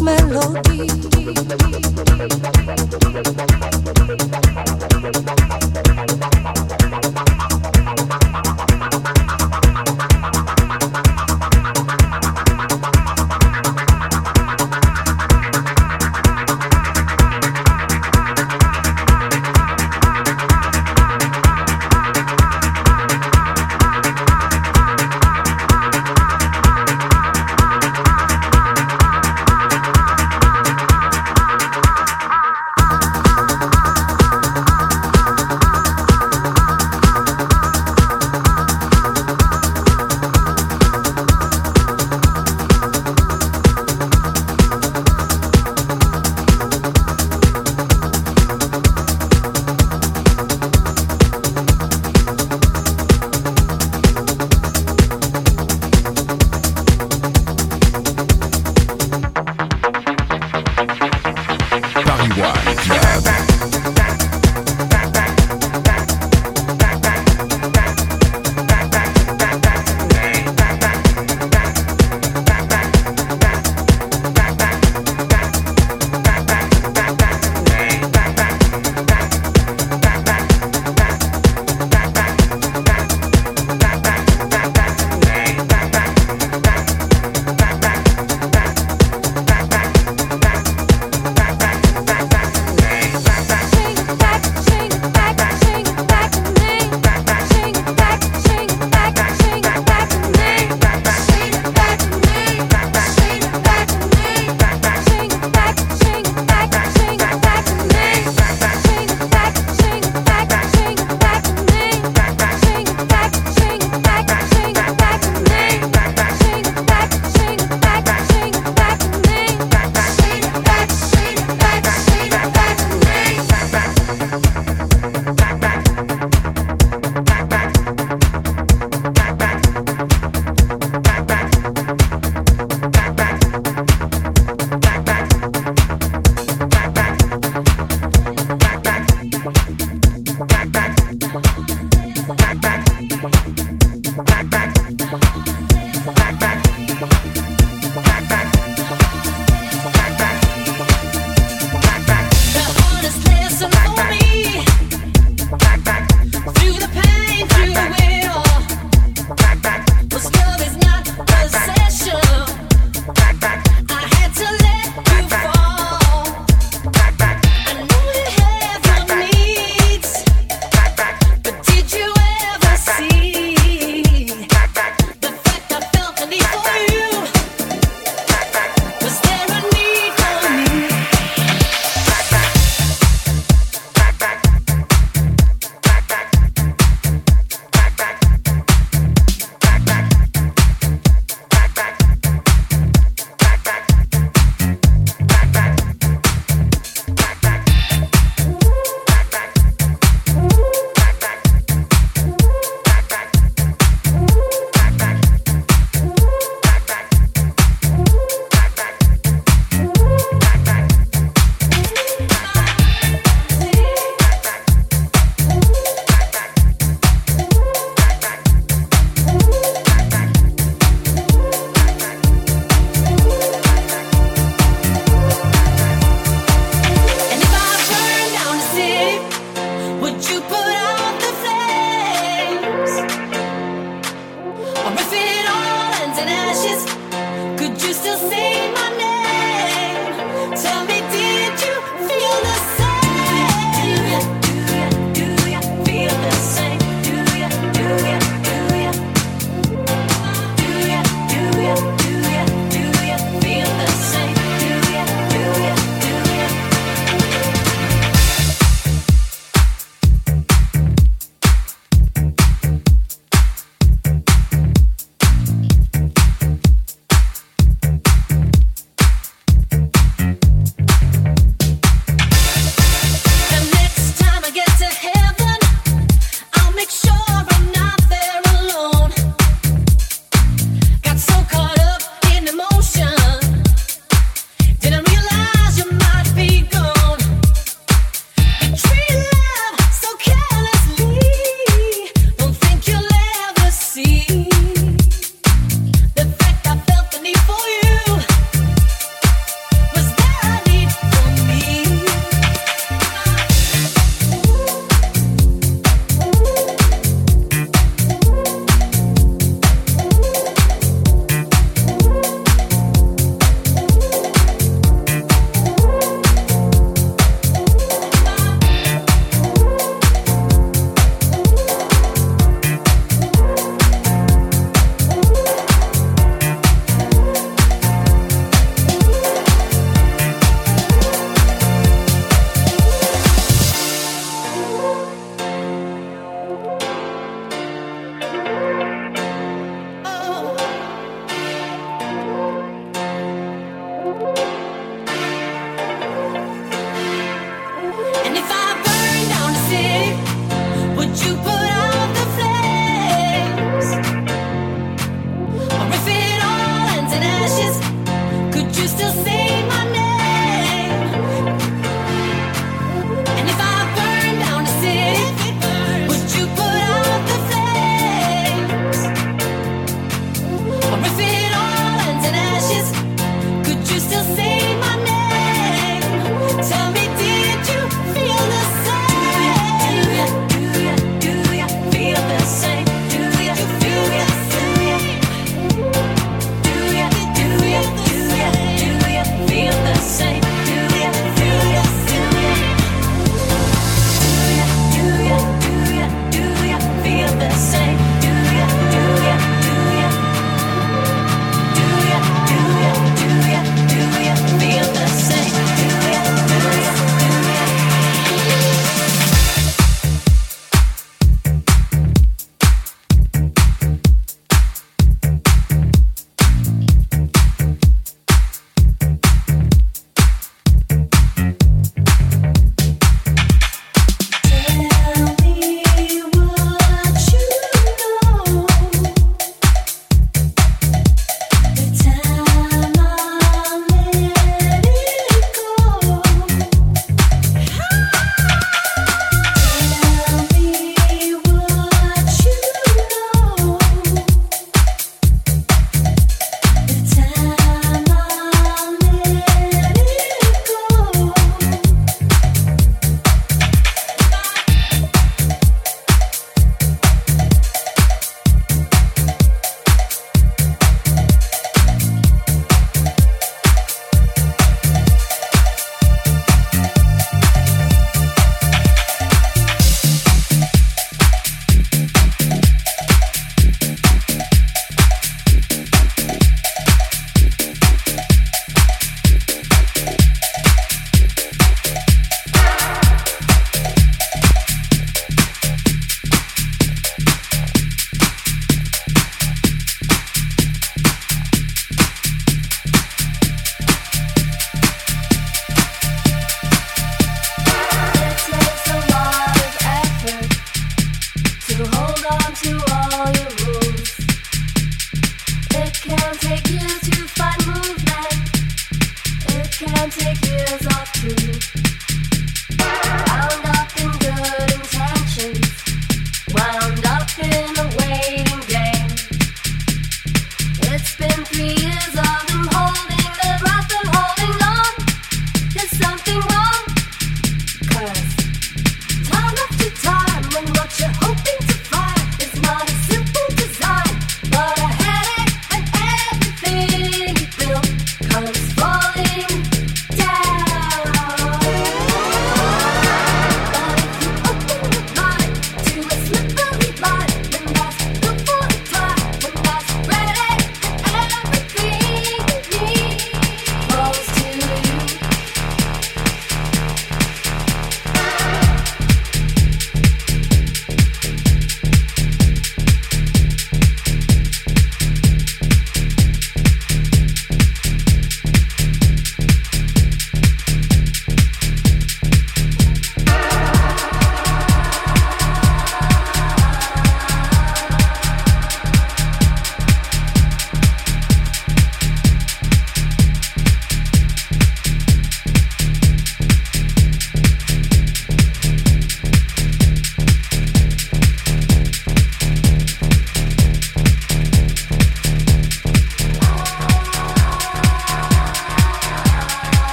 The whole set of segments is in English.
melody.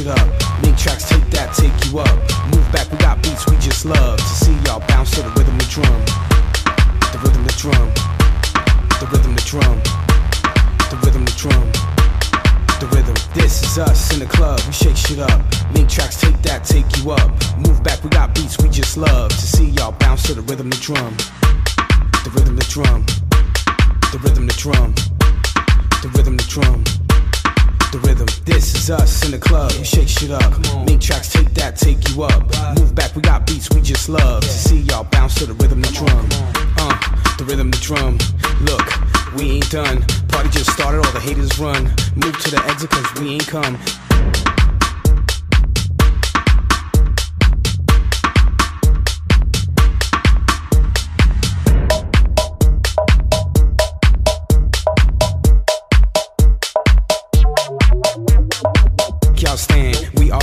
Shit up. Make tracks, take that, take you up. Move back, we got beats we just love. To see y'all bounce to the rhythm the drum. The rhythm the drum. The rhythm the drum. The rhythm the drum. The rhythm. This is us in the club. We shake shit up. Make tracks, take that, take you up. Move back, we got beats we just love. To see y'all bounce to the rhythm the drum. The rhythm the drum. The rhythm the drum. The rhythm the drum the rhythm. This is us in the club. We shake shit up. Make tracks, take that, take you up. Move back, we got beats we just love. To see y'all bounce to the rhythm, the drum. Uh, the rhythm, the drum. Look, we ain't done. Party just started, all the haters run. Move to the exit, cause we ain't come.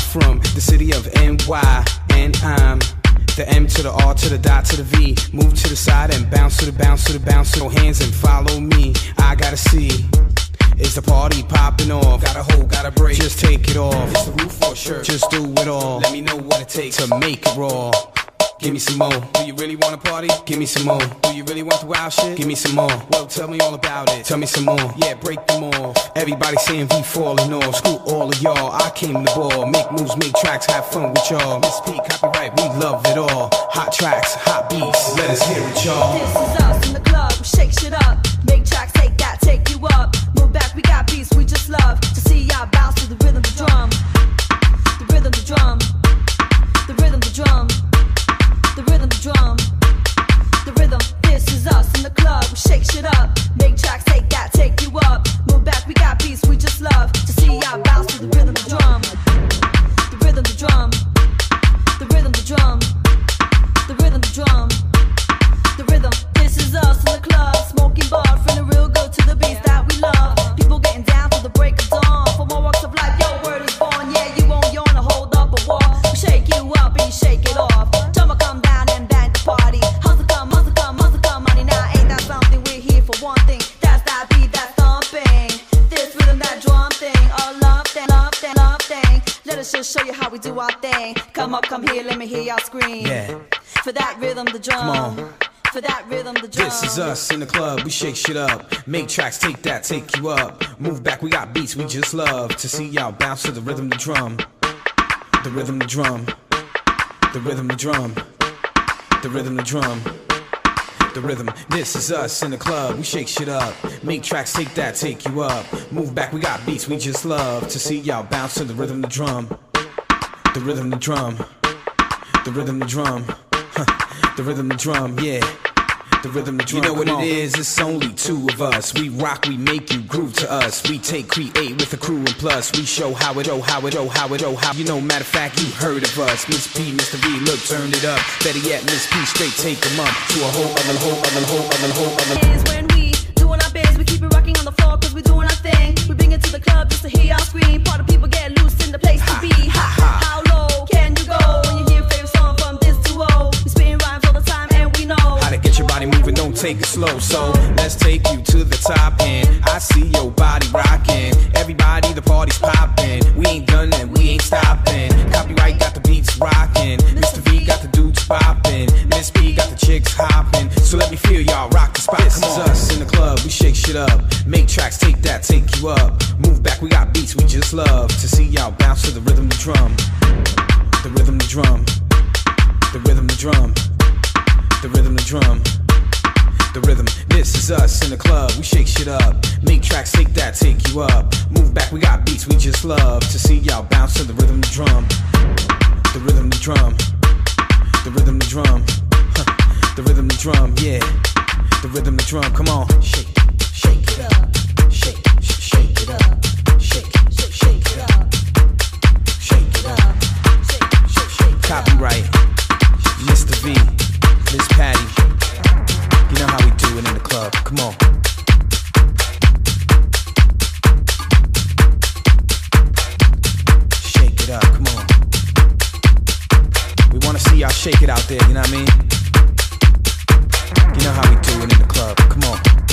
From the city of NY, and I'm the M to the R to the dot to the V. Move to the side and bounce to the bounce to the bounce to the hands and follow me. I gotta see. Is the party popping off? Gotta hold, gotta break. Just take it off. It's the roof for sure. Just do it all. Let me know what it takes to make it raw. Give me some more. Do you really wanna party? Give me some more. Do you really want the wild shit? Give me some more. Well, tell me all about it. Tell me some more. Yeah, break them off. Everybody saying V falling off. Screw all of y'all. I came to ball. Make moves, make tracks, have fun with y'all. Miss P, copyright, we love it all. Hot tracks, hot beats. Let us hear it, y'all. This is us in the club. We shake shit up. Make tracks, take that, take you up. Move back, we got beats we just love. To see y'all bounce to the rhythm, the drum. The rhythm, the drum. The rhythm, the drum the club. Shake shit up, make tracks, take that, take you up. Move back, we got beats we just love to see y'all bounce to the rhythm, the drum, rhythm, the drum. Come on. For that rhythm, the drum. This is us in the club, we shake shit up. Make tracks, take that, take you up. Move back, we got beats we just love. To see y'all bounce to the rhythm, the drum. The rhythm, the drum. The rhythm, the drum. The rhythm, the drum. The rhythm, this is us in the club, we shake shit up. Make tracks, take that, take you up. Move back, we got beats we just love. To see y'all bounce to the rhythm, the drum. The rhythm, the drum. The rhythm, the drum. Huh. The rhythm, the drum, yeah. The rhythm, the drum. You know what it is? It's only two of us. We rock, we make you groove to us. We take, create with a crew, and plus we show how it, oh, how it, oh, how it, oh, how. You know, matter of fact, you heard of us. Miss P, Mr. V, look, turn it up. Better yet, Miss P, straight take 'em up to a whole other, whole other, whole other, whole other. is when we doing our biz. We keep it rocking on the floor cause we doing our thing. We bring it to the club just to hear y'all scream. Part of people get loose in the place to be. Ha, ha. How low can you go when you hear a favorite song from this duo? We spitting rhymes take it slow. So let's take you to the top end. I see your body rocking. Everybody, the party's popping. We ain't done and we ain't stopping. Copyright got the beats rocking. Mr. V got the dudes popping. Miss P got the chicks hopping. So let me feel y'all rock the spot. This is us in the club, we shake shit up. Make tracks, take that, take you up. Move back, we got beats we just love. To see y'all bounce to the rhythm, the drum. The rhythm, the drum. The rhythm, the drum. The rhythm, the drum. The rhythm, this is us in the club. We shake shit up. Make tracks, take that, take you up. Move back, we got beats we just love. To see y'all bounce to the rhythm, the drum. The rhythm, the drum. The rhythm, the drum. Huh. The rhythm, the drum, yeah. The rhythm, the drum, come on. Shake, shake it up. Shake, sh- shake it up. Shake, sh- shake it up. Shake it up. Shake, sh- shake Copyright. Mr. V. Miss Patty. You know how we do it in the club. Come on. Shake it up, come on. We wanna see y'all shake it out there, you know what I mean? You know how we do it in the club. Come on.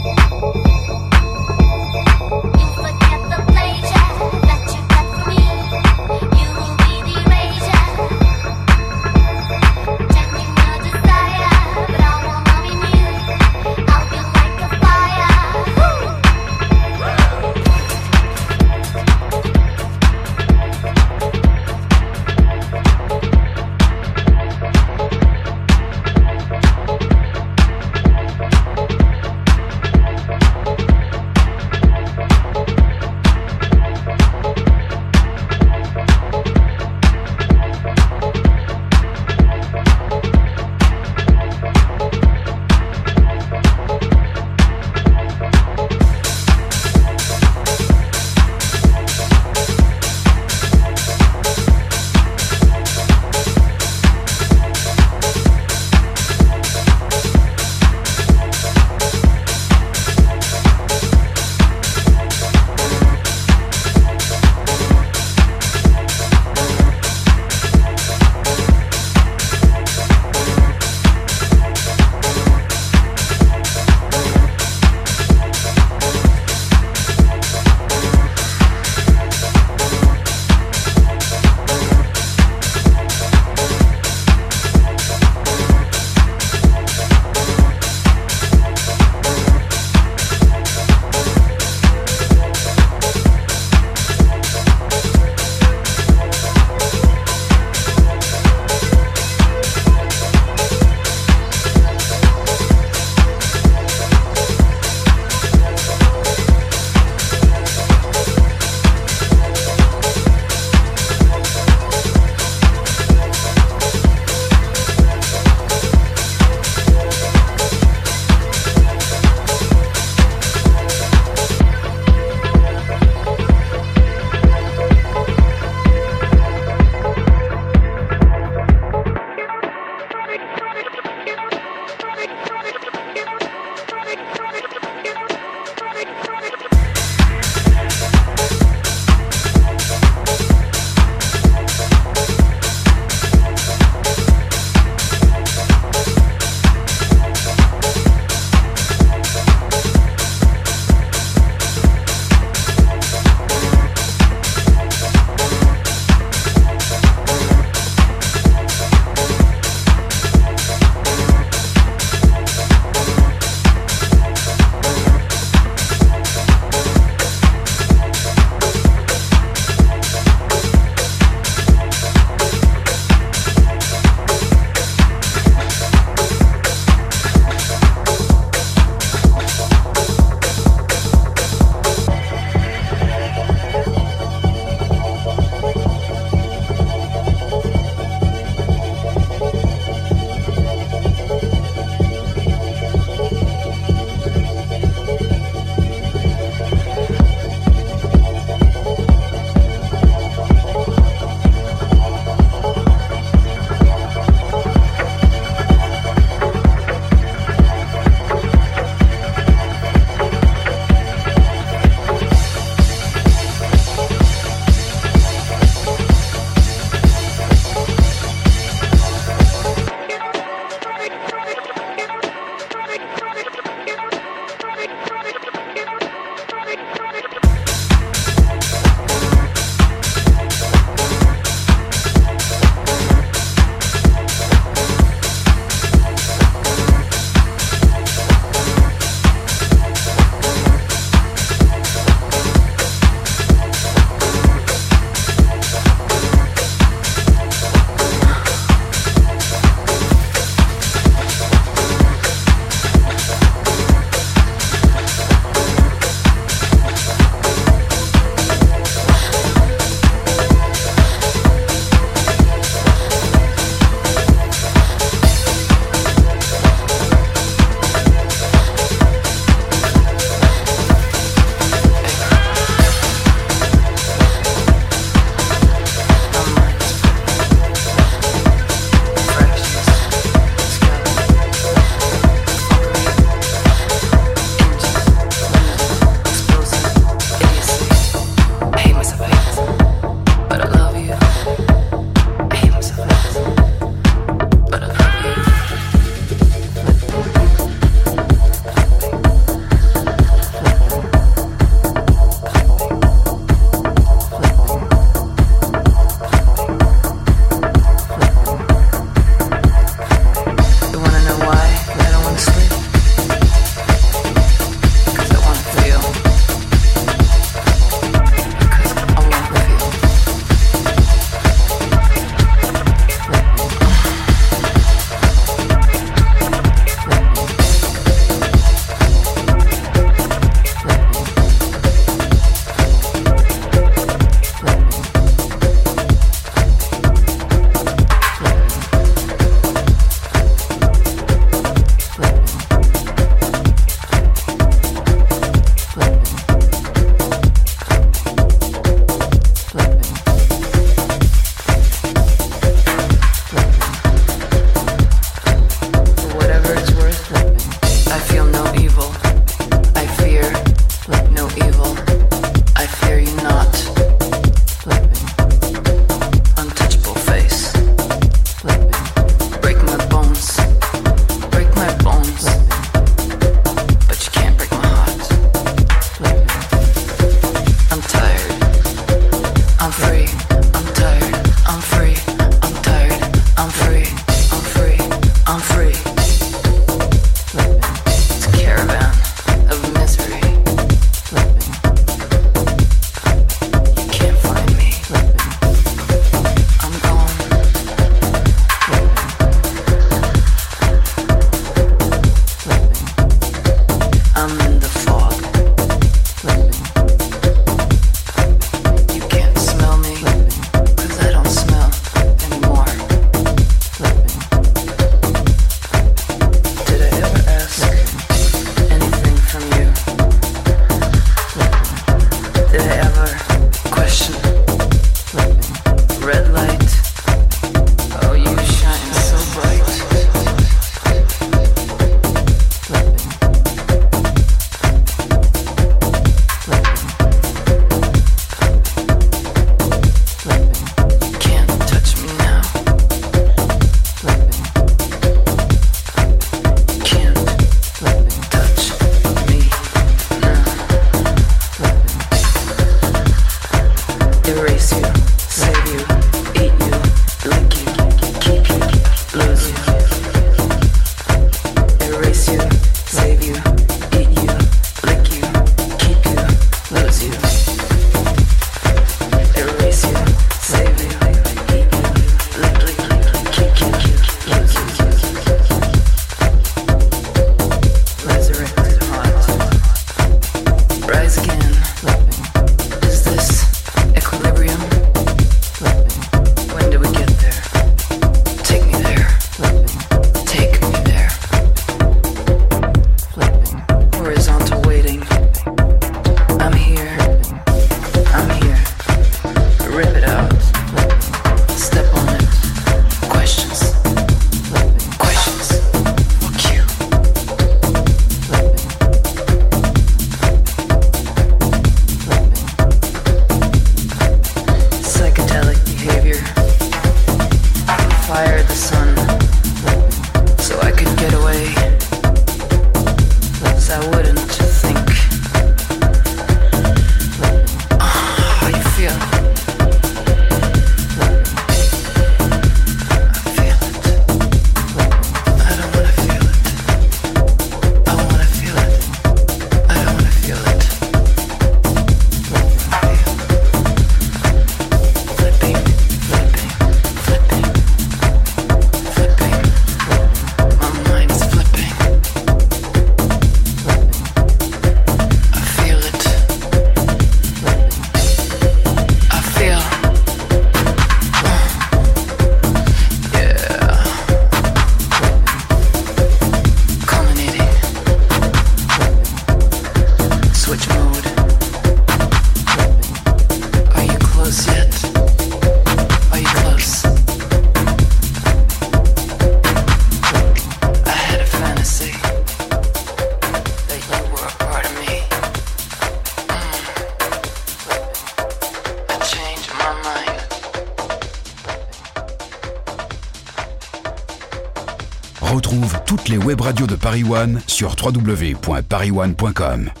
Paris sur www.parisone.com.